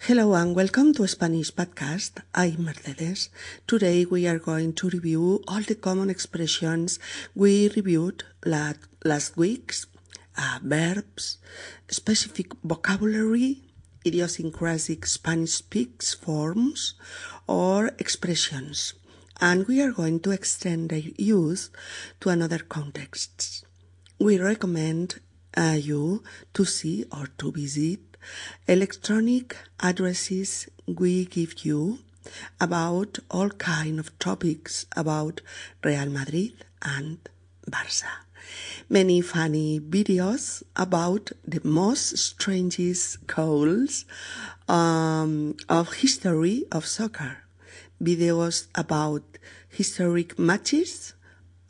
Hello and welcome to Spanish Podcast. I'm Mercedes. Today we are going to review all the common expressions we reviewed last week's uh, verbs, specific vocabulary, idiosyncratic Spanish speaks forms, or expressions. And we are going to extend their use to another contexts. We recommend uh, you to see or to visit electronic addresses we give you about all kind of topics about Real Madrid and Barça. Many funny videos about the most strangest goals um, of history of soccer. Videos about historic matches,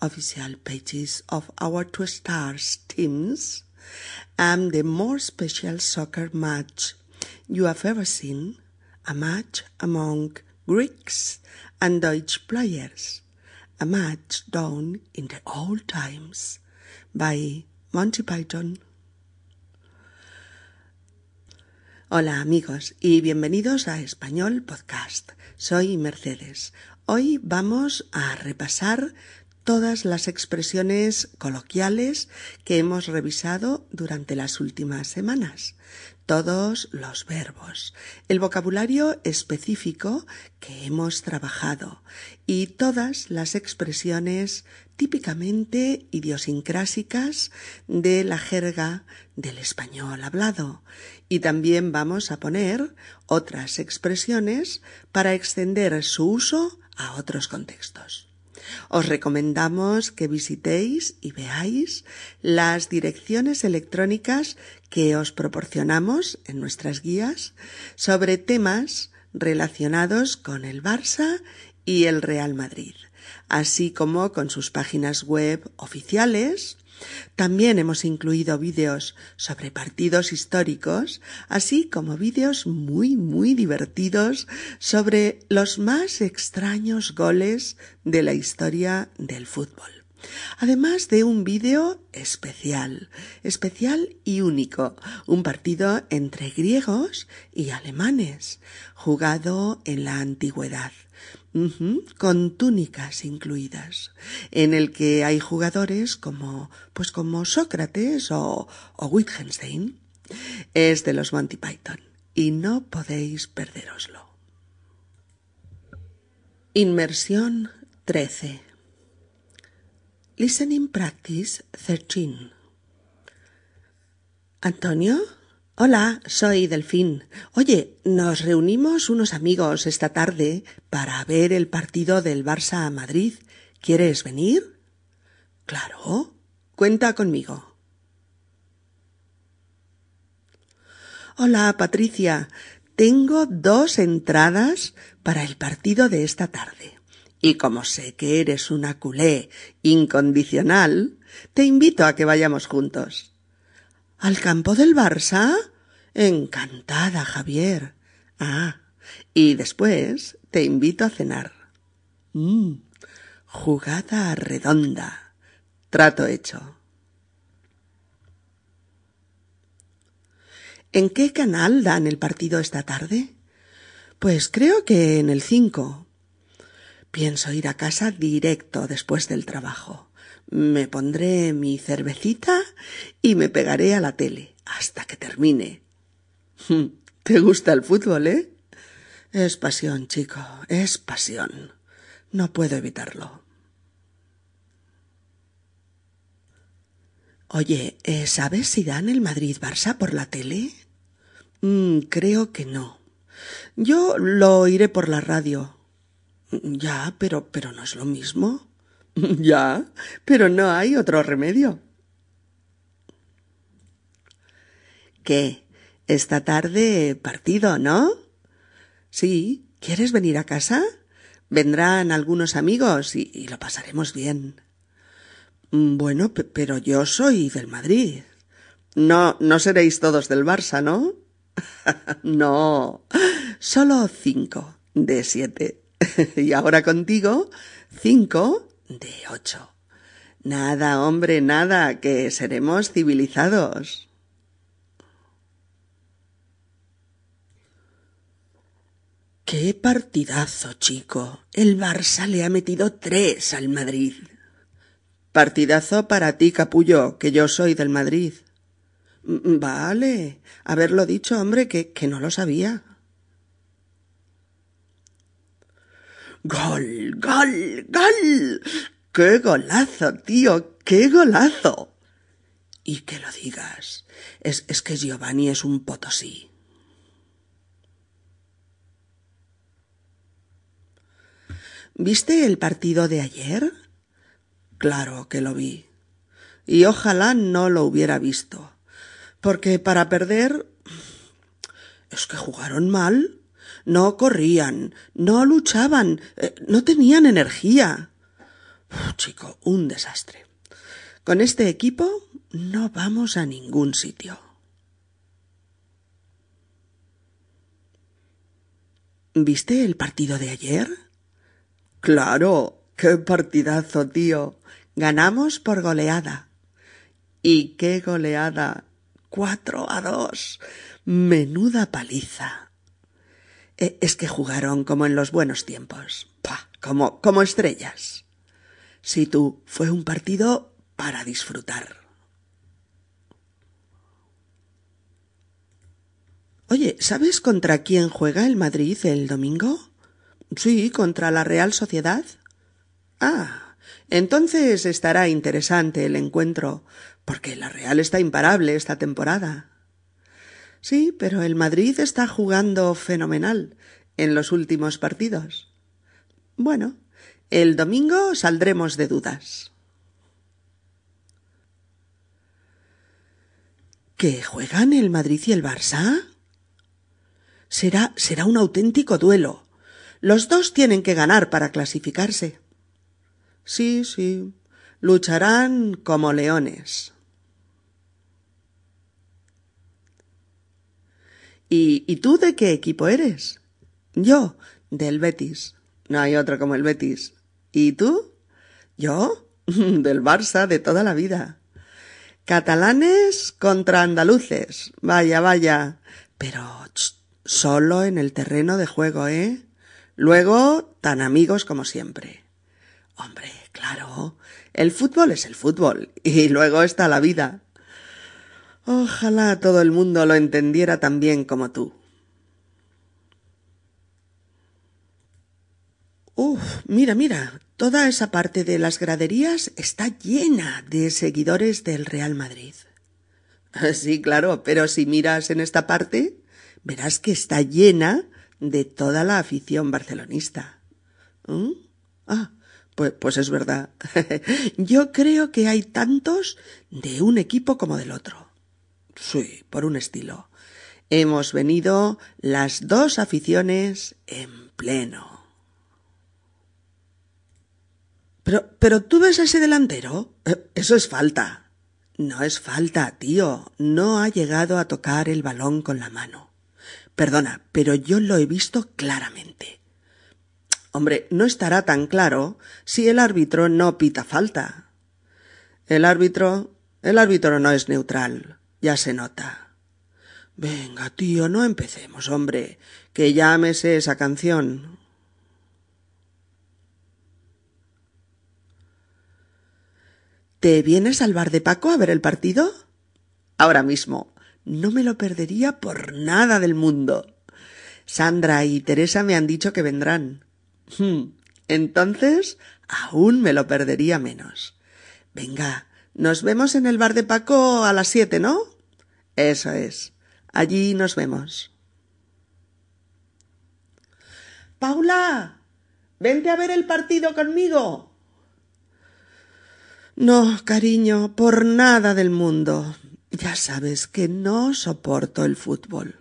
official pages of our two stars teams, and the more special soccer match you have ever seen, a match among Greeks and Dutch players, a match done in the old times by Monty Python. Hola amigos y bienvenidos a Español Podcast. Soy Mercedes. Hoy vamos a repasar todas las expresiones coloquiales que hemos revisado durante las últimas semanas, todos los verbos, el vocabulario específico que hemos trabajado y todas las expresiones típicamente idiosincrásicas de la jerga del español hablado. Y también vamos a poner otras expresiones para extender su uso a otros contextos. Os recomendamos que visitéis y veáis las direcciones electrónicas que os proporcionamos en nuestras guías sobre temas relacionados con el Barça y el Real Madrid, así como con sus páginas web oficiales, también hemos incluido vídeos sobre partidos históricos, así como vídeos muy, muy divertidos sobre los más extraños goles de la historia del fútbol. Además de un vídeo especial, especial y único, un partido entre griegos y alemanes, jugado en la antigüedad con túnicas incluidas, en el que hay jugadores como, pues como Sócrates o, o Wittgenstein. Es de los Monty Python y no podéis perderoslo. Inmersión 13. Listening Practice 13. Antonio, Hola, soy Delfín. Oye, nos reunimos unos amigos esta tarde para ver el partido del Barça a Madrid. ¿Quieres venir? Claro. Cuenta conmigo. Hola, Patricia. Tengo dos entradas para el partido de esta tarde. Y como sé que eres una culé incondicional, te invito a que vayamos juntos. ¿Al campo del Barça? Encantada, Javier. Ah, y después te invito a cenar. Mmm, jugada redonda. Trato hecho. ¿En qué canal dan el partido esta tarde? Pues creo que en el cinco. Pienso ir a casa directo después del trabajo me pondré mi cervecita y me pegaré a la tele hasta que termine. ¿Te gusta el fútbol, eh? Es pasión, chico, es pasión. No puedo evitarlo. Oye, eh, ¿sabes si dan el Madrid-Barça por la tele? Mm, creo que no. Yo lo oiré por la radio. Ya, pero, pero no es lo mismo. Ya, pero no hay otro remedio. ¿Qué? Esta tarde partido, ¿no? Sí. ¿Quieres venir a casa? Vendrán algunos amigos y, lo pasaremos bien. Mm, bueno, pero yo soy del Madrid. No, no seréis todos del Barça, ¿no? no, solo cinco de siete. y ahora contigo, cinco de ocho. Nada, hombre, nada, que seremos civilizados. Qué partidazo, chico. El Barça le ha metido tres al Madrid. Partidazo para ti, capullo, que yo soy del Madrid. Vale. Haberlo dicho, hombre, que, que no lo sabía. ¡Gol! ¡Gol! ¡Gol! ¡Qué golazo, tío! ¡Qué golazo! Y que lo digas. Es, es que Giovanni es un potosí. ¿Viste el partido de ayer? Claro que lo vi. Y ojalá no lo hubiera visto. Porque para perder. es que jugaron mal. No corrían, no luchaban, eh, no tenían energía. chico, un desastre. Con este equipo no vamos a ningún sitio. ¿Viste el partido de ayer? Claro, qué partidazo, tío. Ganamos por goleada. ¿Y qué goleada? Cuatro a dos. Menuda paliza. E, es que jugaron como en los buenos tiempos. Pah, como, como estrellas. Sí, tú, fue un partido para disfrutar. Oye, ¿sabes contra quién juega el Madrid el domingo? Sí, contra la Real Sociedad. Ah, entonces estará interesante el encuentro, porque la Real está imparable esta temporada. Sí, pero el Madrid está jugando fenomenal en los últimos partidos. Bueno, el domingo saldremos de dudas. ¿Que juegan el Madrid y el Barça? Será, será un auténtico duelo. Los dos tienen que ganar para clasificarse. Sí, sí, lucharán como leones. ¿Y, ¿Y tú de qué equipo eres? Yo, del Betis. No hay otro como el Betis. ¿Y tú? Yo, del Barça de toda la vida. Catalanes contra andaluces. Vaya, vaya. Pero solo en el terreno de juego, ¿eh? Luego, tan amigos como siempre. Hombre, claro. El fútbol es el fútbol. Y luego está la vida. Ojalá todo el mundo lo entendiera tan bien como tú. Uf, mira, mira, toda esa parte de las graderías está llena de seguidores del Real Madrid. Sí, claro, pero si miras en esta parte, verás que está llena de toda la afición barcelonista. ¿Mm? Ah, pues, pues es verdad. Yo creo que hay tantos de un equipo como del otro. Sí, por un estilo. Hemos venido las dos aficiones en pleno. Pero, pero tú ves a ese delantero. Eh, eso es falta. No es falta, tío. No ha llegado a tocar el balón con la mano. Perdona, pero yo lo he visto claramente. Hombre, no estará tan claro si el árbitro no pita falta. El árbitro. El árbitro no es neutral. Ya se nota. Venga, tío, no empecemos, hombre, que llámese esa canción. ¿Te vienes al bar de Paco a ver el partido? Ahora mismo. No me lo perdería por nada del mundo. Sandra y Teresa me han dicho que vendrán. Hmm, entonces, aún me lo perdería menos. Venga, nos vemos en el bar de Paco a las siete, ¿no? Eso es. Allí nos vemos. Paula, vente a ver el partido conmigo. No, cariño, por nada del mundo. Ya sabes que no soporto el fútbol.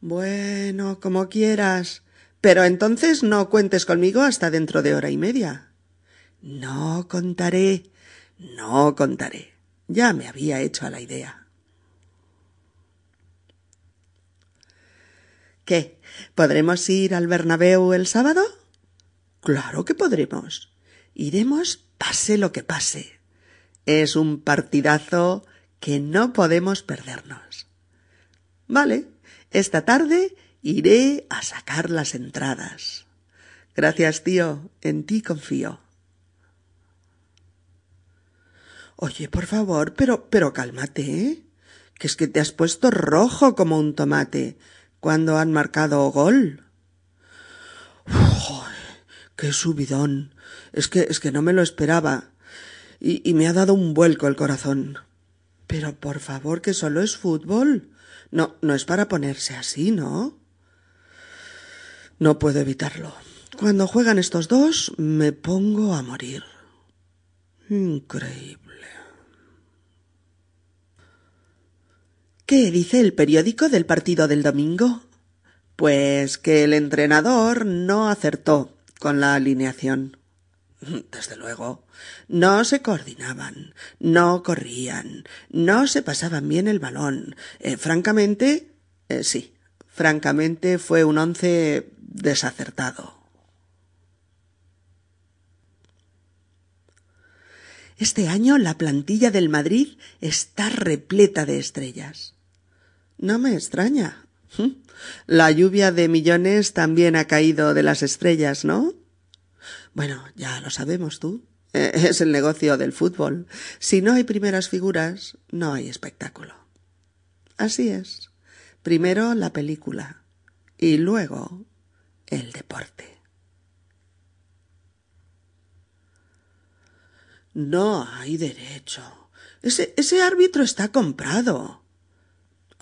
Bueno, como quieras. Pero entonces no cuentes conmigo hasta dentro de hora y media. No contaré. No contaré. Ya me había hecho a la idea. ¿Qué? ¿Podremos ir al Bernabéu el sábado? Claro que podremos. Iremos pase lo que pase. Es un partidazo que no podemos perdernos. Vale, esta tarde Iré a sacar las entradas. Gracias, tío. En ti confío. Oye, por favor, pero, pero cálmate, ¿eh? Que es que te has puesto rojo como un tomate cuando han marcado gol. Uf, ¡Qué subidón! Es que, es que no me lo esperaba. Y, y me ha dado un vuelco el corazón. Pero por favor, que solo es fútbol. No, no es para ponerse así, ¿no? No puedo evitarlo. Cuando juegan estos dos, me pongo a morir. Increíble. ¿Qué dice el periódico del partido del domingo? Pues que el entrenador no acertó con la alineación. Desde luego. No se coordinaban, no corrían, no se pasaban bien el balón. Eh, francamente, eh, sí, francamente fue un once desacertado. Este año la plantilla del Madrid está repleta de estrellas. No me extraña. La lluvia de millones también ha caído de las estrellas, ¿no? Bueno, ya lo sabemos tú. Es el negocio del fútbol. Si no hay primeras figuras, no hay espectáculo. Así es. Primero la película y luego el deporte. No hay derecho. Ese, ese árbitro está comprado.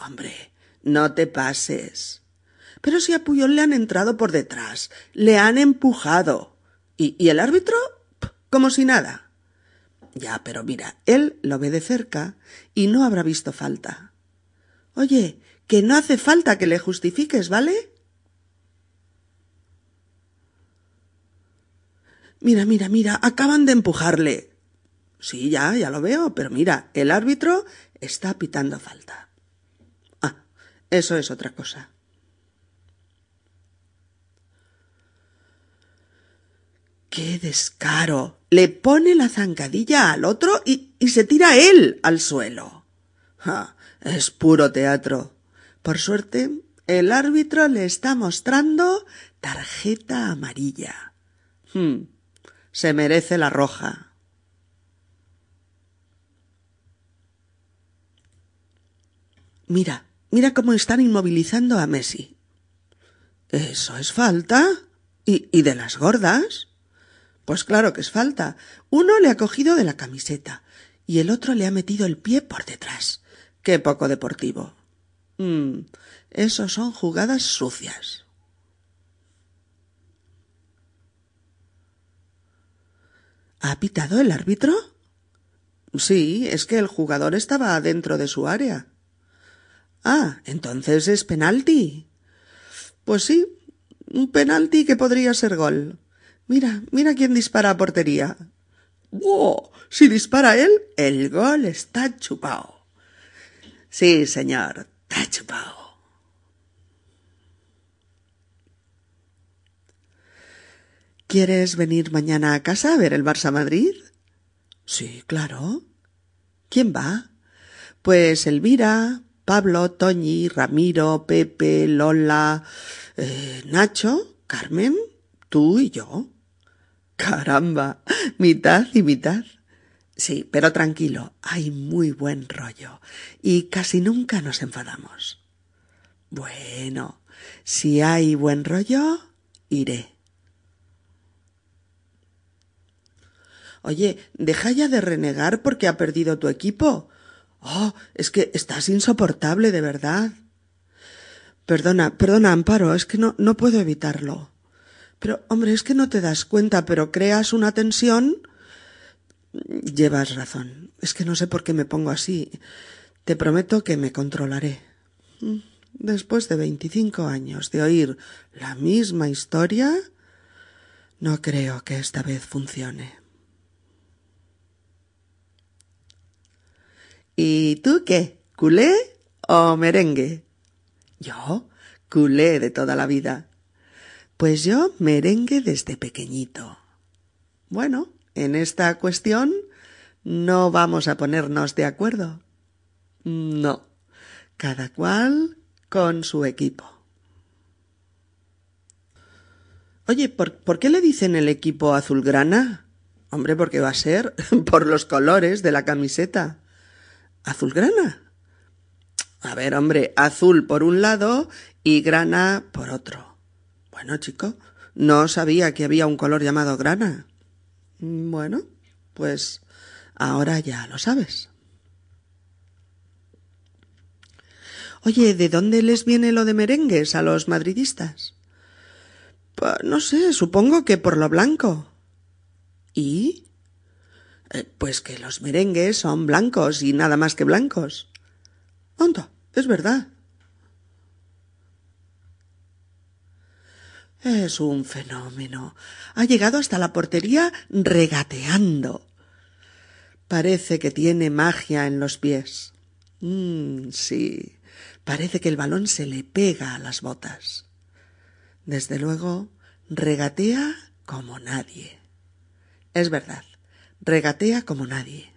Hombre, no te pases. Pero si a Puyol le han entrado por detrás, le han empujado. ¿Y, y el árbitro? Como si nada. Ya, pero mira, él lo ve de cerca y no habrá visto falta. Oye, que no hace falta que le justifiques, ¿vale? Mira, mira, mira, acaban de empujarle. Sí, ya, ya lo veo, pero mira, el árbitro está pitando falta. Eso es otra cosa. ¡Qué descaro! Le pone la zancadilla al otro y, y se tira él al suelo. Ah, es puro teatro. Por suerte, el árbitro le está mostrando tarjeta amarilla. Hmm, se merece la roja. Mira, mira cómo están inmovilizando a Messi. ¿Eso es falta? ¿Y, de las gordas? Pues claro que es falta. Uno le ha cogido de la camiseta y el otro le ha metido el pie por detrás. Qué poco deportivo. Mm, eso son jugadas sucias. ¿Ha pitado el árbitro? Sí, es que el jugador estaba dentro de su área. Ah, entonces es penalti. Pues sí, un penalti que podría ser gol. Mira, mira quién dispara a portería. ¡Wow! Si dispara él, el gol está chupado. Sí, señor, está chupado. ¿Quieres venir mañana a casa a ver el Barça Madrid? Sí, claro. ¿Quién va? Pues Elvira, Pablo, Toñi, Ramiro, Pepe, Lola, eh, Nacho, Carmen, tú y yo. Caramba, mitad y mitad. Sí, pero tranquilo, hay muy buen rollo y casi nunca nos enfadamos. Bueno, si hay buen rollo, iré. Oye, deja ya de renegar porque ha perdido tu equipo. Oh, es que estás insoportable, de verdad. Perdona, perdona, Amparo, es que no, no puedo evitarlo. Pero, hombre, es que no te das cuenta, pero creas una tensión. Llevas razón. Es que no sé por qué me pongo así. Te prometo que me controlaré. Después de veinticinco años de oír la misma historia, no creo que esta vez funcione. ¿Y tú qué? ¿Culé o merengue? Yo, culé de toda la vida. Pues yo merengue desde pequeñito. Bueno, en esta cuestión no vamos a ponernos de acuerdo. No, cada cual con su equipo. Oye, ¿por, ¿por qué le dicen el equipo azulgrana? Hombre, porque va a ser por los colores de la camiseta. ¿Azulgrana? A ver, hombre, azul por un lado y grana por otro. Bueno, chico, no sabía que había un color llamado grana. Bueno, pues ahora ya lo sabes. Oye, ¿de dónde les viene lo de merengues a los madridistas? Pues no sé, supongo que por lo blanco. ¿Y? Eh, pues que los merengues son blancos y nada más que blancos. Anda, es verdad. Es un fenómeno. Ha llegado hasta la portería regateando. Parece que tiene magia en los pies. Mm, sí, parece que el balón se le pega a las botas. Desde luego, regatea como nadie. Es verdad, regatea como nadie.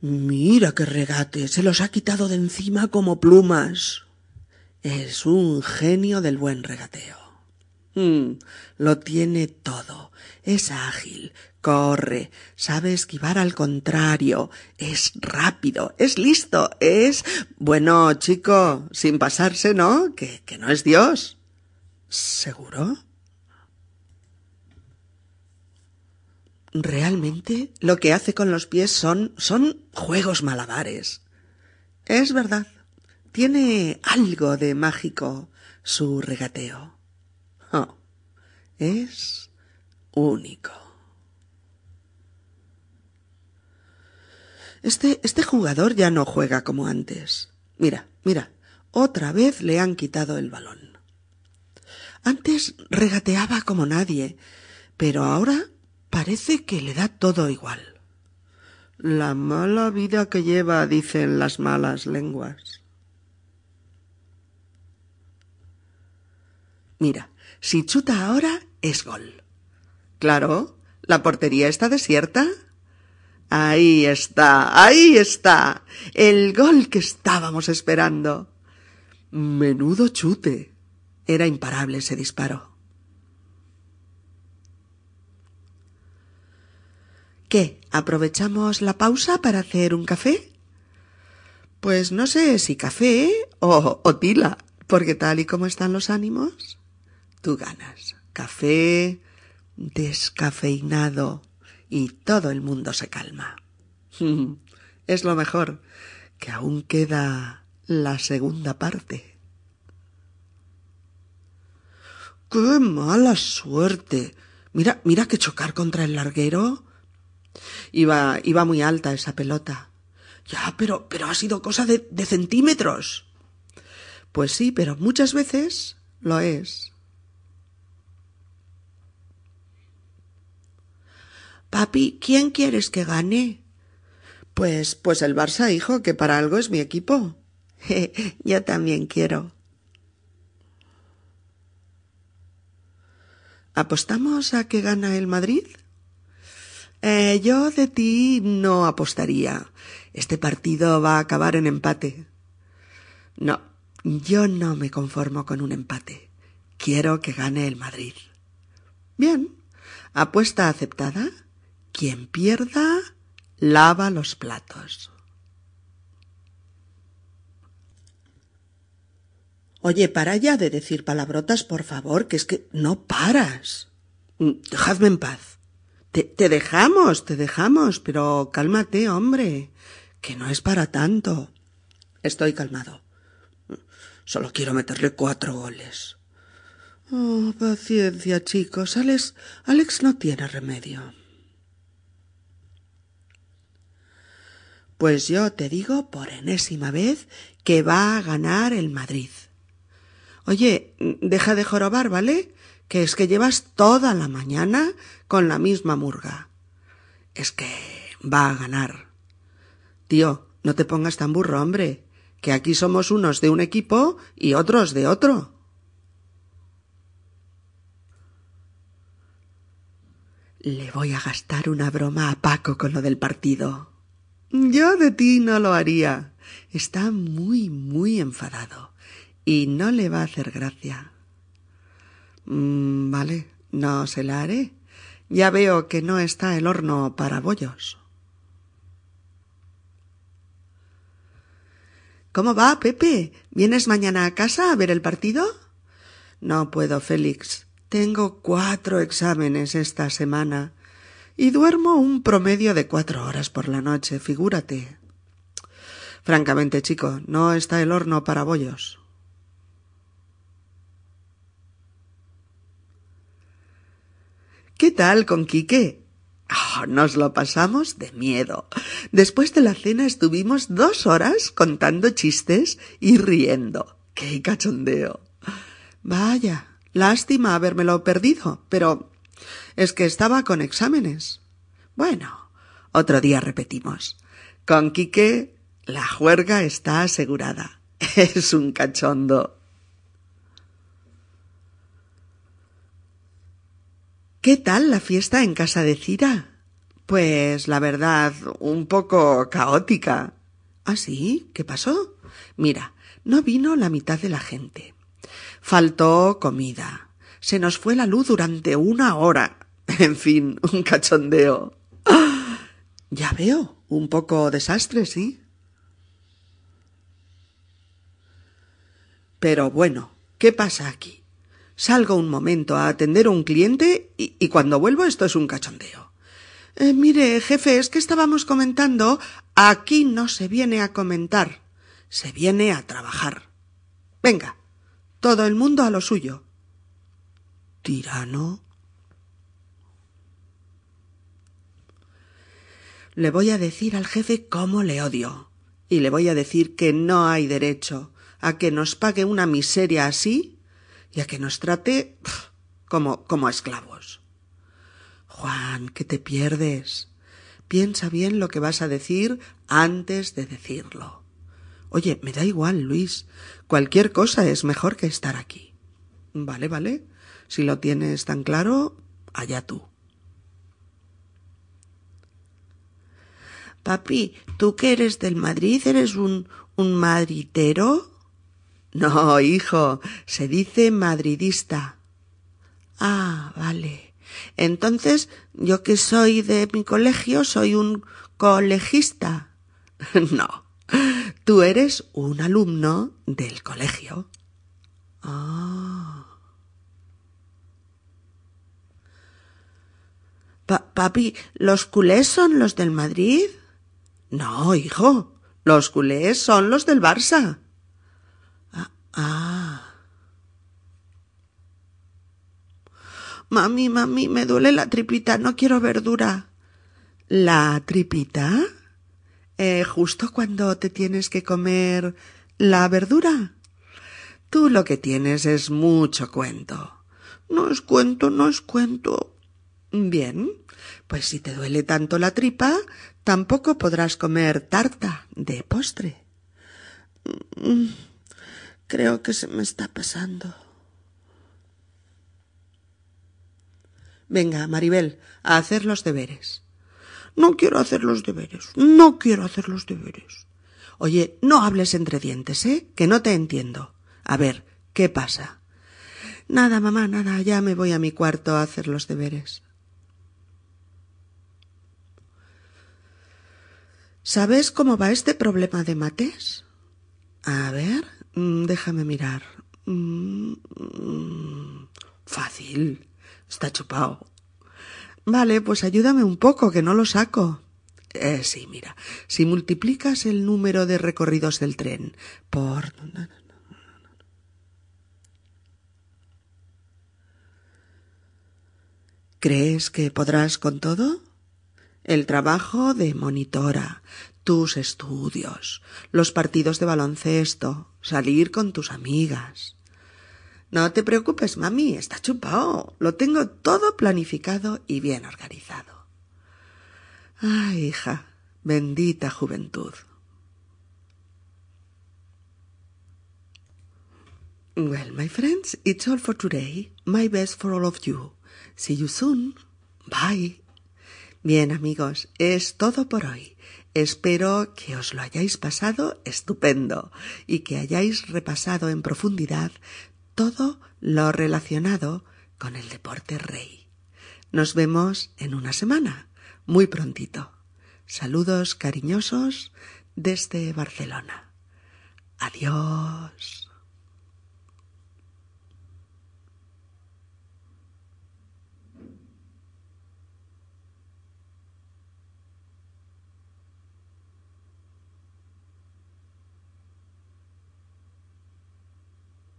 Mira qué regate, se los ha quitado de encima como plumas. Es un genio del buen regateo. Mm, lo tiene todo. Es ágil, corre, sabe esquivar al contrario, es rápido, es listo, es. Bueno, chico, sin pasarse, ¿no? Que, que no es Dios. ¿Seguro? Realmente lo que hace con los pies son. son juegos malabares. Es verdad. Tiene algo de mágico su regateo. Oh, es único. Este, este jugador ya no juega como antes. Mira, mira, otra vez le han quitado el balón. Antes regateaba como nadie, pero ahora parece que le da todo igual. La mala vida que lleva, dicen las malas lenguas. Mira, si chuta ahora es gol. Claro, la portería está desierta. Ahí está, ahí está, el gol que estábamos esperando. Menudo chute. Era imparable ese disparo. ¿Qué? ¿Aprovechamos la pausa para hacer un café? Pues no sé si café o, o tila, porque tal y como están los ánimos, tú ganas. Café descafeinado y todo el mundo se calma. es lo mejor, que aún queda la segunda parte. ¡Qué mala suerte! Mira, mira que chocar contra el larguero. Iba, iba muy alta esa pelota. Ya, pero, pero ha sido cosa de, de centímetros. Pues sí, pero muchas veces lo es. Papi, ¿quién quieres que gane? Pues, pues el Barça, hijo, que para algo es mi equipo. Yo también quiero. ¿Apostamos a que gana el Madrid? Eh, yo de ti no apostaría. Este partido va a acabar en empate. No, yo no me conformo con un empate. Quiero que gane el Madrid. Bien. ¿Apuesta aceptada? Quien pierda, lava los platos. Oye, para ya de decir palabrotas, por favor, que es que no paras. Mm, dejadme en paz. Te, dejamos, te dejamos, pero cálmate, hombre, que no es para tanto. Estoy calmado. Solo quiero meterle cuatro goles. Oh, paciencia, chicos. Alex, Alex no tiene remedio. Pues yo te digo por enésima vez que va a ganar el Madrid. Oye, deja de jorobar, ¿vale? Que es que llevas toda la mañana con la misma murga. Es que va a ganar. Tío, no te pongas tan burro, hombre, que aquí somos unos de un equipo y otros de otro. Le voy a gastar una broma a Paco con lo del partido. Yo de ti no lo haría. Está muy, muy enfadado. y no le va a hacer gracia. Mm, vale, no se la haré. Ya veo que no está el horno para bollos. ¿Cómo va, Pepe? ¿Vienes mañana a casa a ver el partido? No puedo, Félix. Tengo cuatro exámenes esta semana y duermo un promedio de cuatro horas por la noche, figúrate. Francamente, chico, no está el horno para bollos. ¿Qué tal con Quique? Oh, nos lo pasamos de miedo. Después de la cena estuvimos dos horas contando chistes y riendo. ¡Qué cachondeo! Vaya, lástima habérmelo perdido, pero es que estaba con exámenes. Bueno, otro día repetimos. Con Quique la juerga está asegurada. Es un cachondo. ¿Qué tal la fiesta en casa de Cira? Pues la verdad, un poco caótica. ¿Ah, sí? ¿Qué pasó? Mira, no vino la mitad de la gente. Faltó comida. Se nos fue la luz durante una hora. En fin, un cachondeo. Ya veo, un poco desastre, sí. Pero bueno, ¿qué pasa aquí? Salgo un momento a atender a un cliente y, cuando vuelvo esto es un cachondeo. Eh, mire, jefe, es que estábamos comentando. Aquí no se viene a comentar, se viene a trabajar. Venga, todo el mundo a lo suyo. Tirano. Le voy a decir al jefe cómo le odio. Y le voy a decir que no hay derecho a que nos pague una miseria así y a que nos trate como, como a esclavos. Juan, que te pierdes. Piensa bien lo que vas a decir antes de decirlo. Oye, me da igual, Luis. Cualquier cosa es mejor que estar aquí. Vale, vale. Si lo tienes tan claro, allá tú. Papi, ¿tú que eres del Madrid eres un, un madritero? No, hijo, se dice madridista. Ah, vale. Entonces, yo que soy de mi colegio, soy un colegista. no, tú eres un alumno del colegio. Ah. papi, ¿los culés son los del Madrid? No, hijo, los culés son los del Barça. Ah. Mami, mami, me duele la tripita, no quiero verdura. ¿La tripita? Eh, justo cuando te tienes que comer la verdura. Tú lo que tienes es mucho cuento. No es cuento, no es cuento. Bien, pues si te duele tanto la tripa, tampoco podrás comer tarta de postre. Creo que se me está pasando. Venga, Maribel, a hacer los deberes. No quiero hacer los deberes. No quiero hacer los deberes. Oye, no hables entre dientes, ¿eh? Que no te entiendo. A ver, ¿qué pasa? Nada, mamá, nada. Ya me voy a mi cuarto a hacer los deberes. ¿Sabes cómo va este problema de mates? A ver, Mm, déjame mirar. Mm, fácil. Está chupado. Vale, pues ayúdame un poco, que no lo saco. Eh, sí, mira. Si multiplicas el número de recorridos del tren por. ¿Crees que podrás con todo? El trabajo de monitora, tus estudios, los partidos de baloncesto, salir con tus amigas. No te preocupes, mami, está chupado. Lo tengo todo planificado y bien organizado. Ay, hija, bendita juventud. Well, my friends, it's all for today. My best for all of you. See you soon. Bye. Bien, amigos, es todo por hoy. Espero que os lo hayáis pasado estupendo y que hayáis repasado en profundidad todo lo relacionado con el deporte rey. Nos vemos en una semana, muy prontito. Saludos cariñosos desde Barcelona. Adiós.